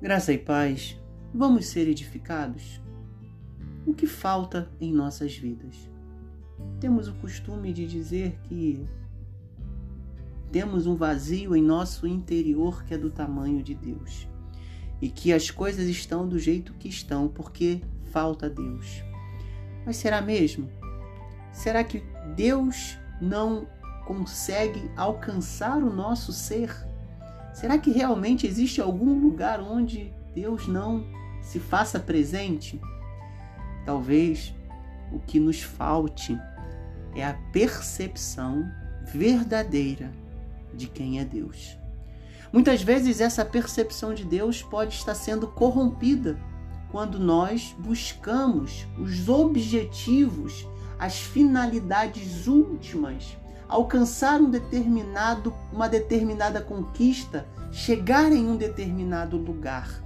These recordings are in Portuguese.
Graça e paz, vamos ser edificados? O que falta em nossas vidas? Temos o costume de dizer que temos um vazio em nosso interior que é do tamanho de Deus e que as coisas estão do jeito que estão porque falta Deus. Mas será mesmo? Será que Deus não consegue alcançar o nosso ser? Será que realmente existe algum lugar onde Deus não se faça presente? Talvez o que nos falte é a percepção verdadeira de quem é Deus. Muitas vezes essa percepção de Deus pode estar sendo corrompida quando nós buscamos os objetivos, as finalidades últimas alcançar um determinado, uma determinada conquista, chegar em um determinado lugar.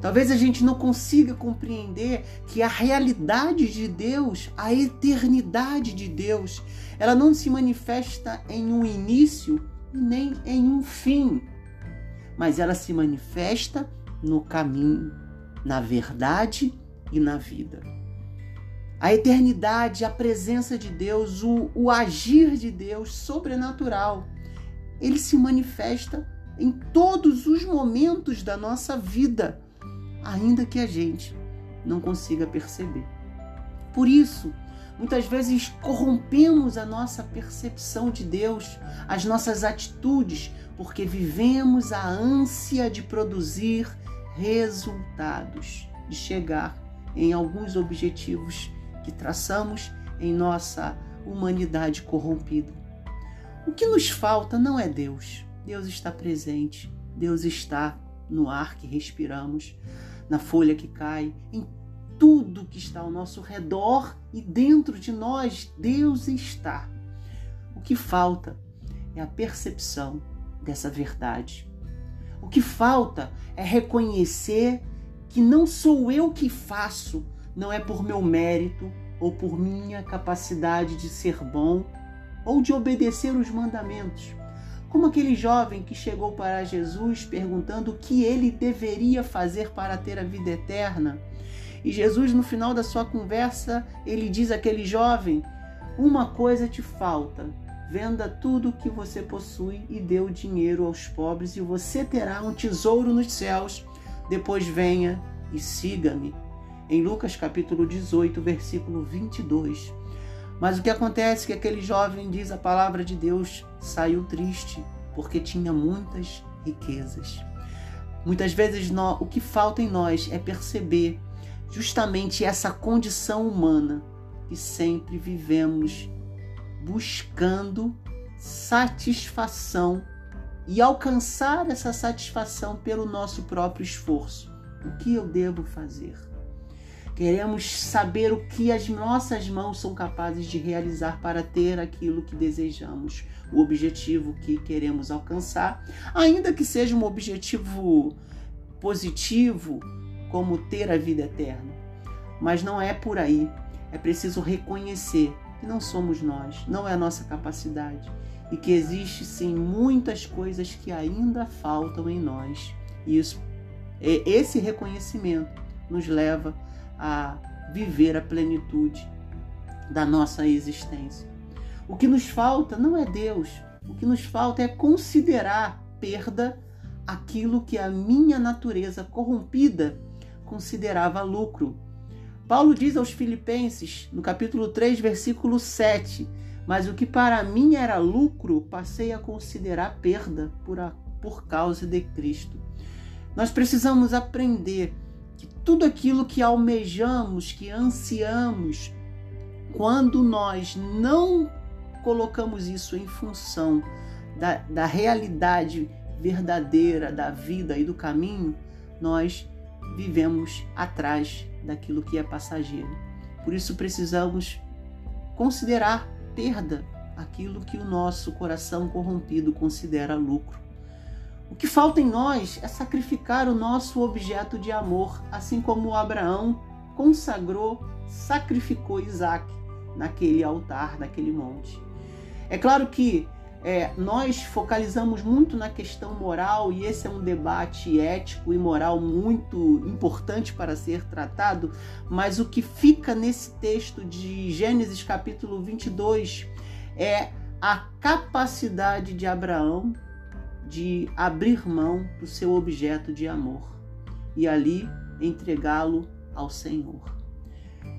Talvez a gente não consiga compreender que a realidade de Deus, a eternidade de Deus, ela não se manifesta em um início nem em um fim, mas ela se manifesta no caminho, na verdade e na vida a eternidade, a presença de Deus, o, o agir de Deus sobrenatural, ele se manifesta em todos os momentos da nossa vida, ainda que a gente não consiga perceber. Por isso, muitas vezes corrompemos a nossa percepção de Deus, as nossas atitudes, porque vivemos a ânsia de produzir resultados, de chegar em alguns objetivos que traçamos em nossa humanidade corrompida. O que nos falta não é Deus. Deus está presente, Deus está no ar que respiramos, na folha que cai, em tudo que está ao nosso redor e dentro de nós, Deus está. O que falta é a percepção dessa verdade. O que falta é reconhecer que não sou eu que faço, não é por meu mérito ou por minha capacidade de ser bom ou de obedecer os mandamentos. Como aquele jovem que chegou para Jesus perguntando o que ele deveria fazer para ter a vida eterna. E Jesus, no final da sua conversa, ele diz àquele jovem: Uma coisa te falta. Venda tudo o que você possui e dê o dinheiro aos pobres, e você terá um tesouro nos céus. Depois venha e siga-me em Lucas capítulo 18, versículo 22. Mas o que acontece é que aquele jovem, diz a palavra de Deus, saiu triste porque tinha muitas riquezas. Muitas vezes nós, o que falta em nós é perceber justamente essa condição humana que sempre vivemos buscando satisfação e alcançar essa satisfação pelo nosso próprio esforço. O que eu devo fazer? Queremos saber o que as nossas mãos são capazes de realizar para ter aquilo que desejamos, o objetivo que queremos alcançar, ainda que seja um objetivo positivo, como ter a vida eterna. Mas não é por aí. É preciso reconhecer que não somos nós, não é a nossa capacidade e que existe sim muitas coisas que ainda faltam em nós. E isso, esse reconhecimento nos leva a viver a plenitude da nossa existência. O que nos falta não é Deus, o que nos falta é considerar perda aquilo que a minha natureza corrompida considerava lucro. Paulo diz aos Filipenses, no capítulo 3, versículo 7, mas o que para mim era lucro, passei a considerar perda por, a, por causa de Cristo. Nós precisamos aprender tudo aquilo que almejamos, que ansiamos, quando nós não colocamos isso em função da, da realidade verdadeira da vida e do caminho, nós vivemos atrás daquilo que é passageiro. Por isso precisamos considerar perda aquilo que o nosso coração corrompido considera lucro. O que falta em nós é sacrificar o nosso objeto de amor, assim como Abraão consagrou, sacrificou Isaac naquele altar, naquele monte. É claro que é, nós focalizamos muito na questão moral e esse é um debate ético e moral muito importante para ser tratado, mas o que fica nesse texto de Gênesis capítulo 22 é a capacidade de Abraão de abrir mão do seu objeto de amor e ali entregá-lo ao Senhor.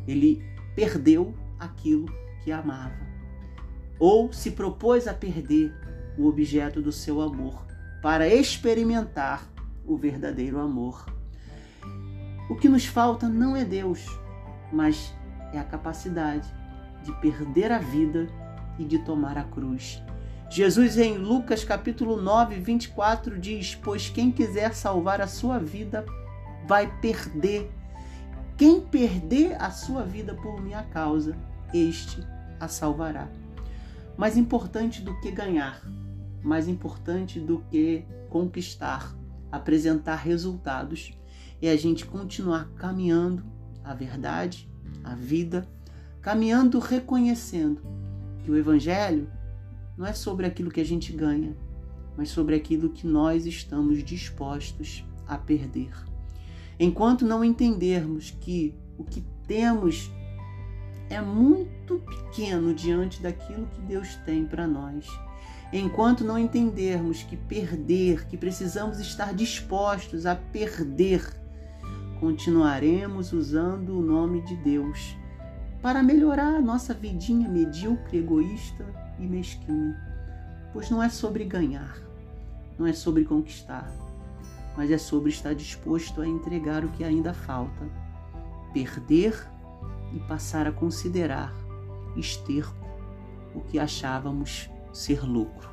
Ele perdeu aquilo que amava ou se propôs a perder o objeto do seu amor para experimentar o verdadeiro amor. O que nos falta não é Deus, mas é a capacidade de perder a vida e de tomar a cruz. Jesus em Lucas capítulo 9, 24 diz: "Pois quem quiser salvar a sua vida vai perder. Quem perder a sua vida por minha causa, este a salvará." Mais importante do que ganhar, mais importante do que conquistar, apresentar resultados, é a gente continuar caminhando a verdade, a vida, caminhando reconhecendo que o Evangelho não é sobre aquilo que a gente ganha, mas sobre aquilo que nós estamos dispostos a perder. Enquanto não entendermos que o que temos é muito pequeno diante daquilo que Deus tem para nós. Enquanto não entendermos que perder, que precisamos estar dispostos a perder, continuaremos usando o nome de Deus para melhorar a nossa vidinha medíocre, egoísta e mesquinha. Pois não é sobre ganhar, não é sobre conquistar, mas é sobre estar disposto a entregar o que ainda falta. Perder e passar a considerar esterco o que achávamos ser lucro.